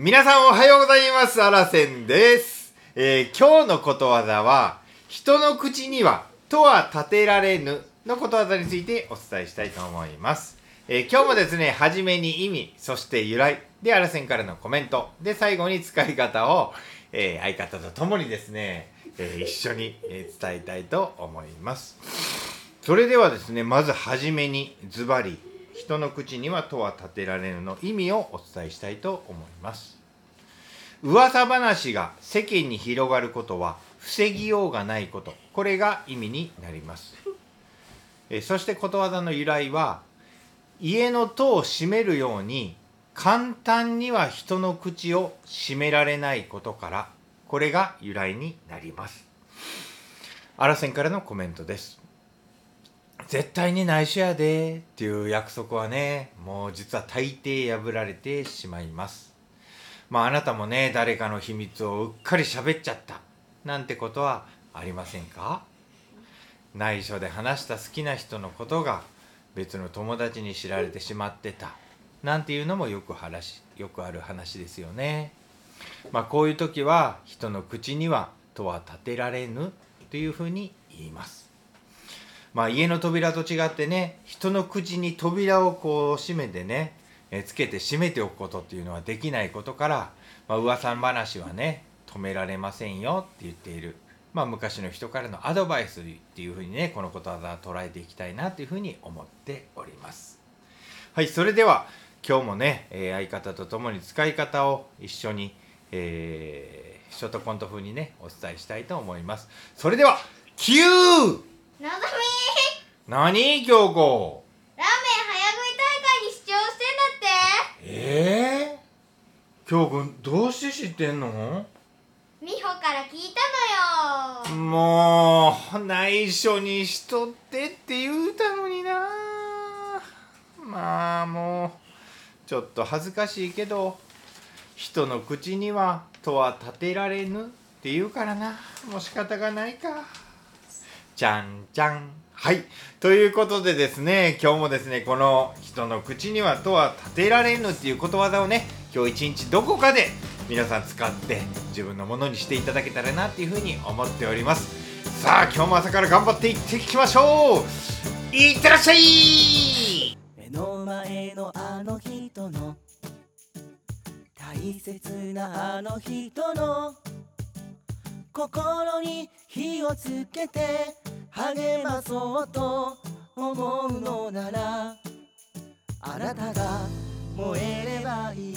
皆さんおはようございます。あらせんです。えー今日のことわざは、人の口には、とは立てられぬのことわざについてお伝えしたいと思います。えー今日もですね、はじめに意味、そして由来、で、あらせんからのコメント、で、最後に使い方を、えー相方と共にですね、え一緒に、伝えたいと思います。それではですね、まずはじめにズバリ、人の口にはとは立てられぬの意味をお伝えしたいと思います。噂話が世間に広がることは防ぎようがないこと、これが意味になります。えそしてことわざの由来は、家の戸を閉めるように簡単には人の口を閉められないことから、これが由来になります。あらせんからのコメントです。絶対に内緒やでっていう約束はね、もう実は大抵破られてしまいます。まああなたもね、誰かの秘密をうっかり喋っちゃったなんてことはありませんか？内緒で話した好きな人のことが別の友達に知られてしまってたなんていうのもよく話よくある話ですよね。まあこういう時は人の口にはとは立てられぬというふうに言います。まあ家の扉と違ってね人の口に扉をこう閉めてねえつけて閉めておくことっていうのはできないことから、まあ噂話はね止められませんよって言っている、まあ、昔の人からのアドバイスっていうふうにねこのことわざ捉えていきたいなというふうに思っております。はいそれでは今日もね、え相方と共に使い方を一緒に、えーショートコント風にねお伝えしたいと思います。それでは Q! 何京子？ラーメン早食い大会に出場してんだって。えー、京子どうして知ってんの？美穂から聞いたのよ。もう内緒にしとってって言うたのにな。まあもうちょっと恥ずかしいけど人の口にはとは立てられぬって言うからな。もう仕方がないかじゃんじゃんはい。ということでですね今日もですねこの人の口にはとは立てられぬっていうことわざをね今日一日どこかで皆さん使って自分のものにしていただけたらなっていうふうに思っております。さあ今日も朝から頑張っていっていきましょう。いってらっしゃい。目の前のあの人の大切なあの人の心に火をつけて励まそうと思うのならあなたが燃えればいい。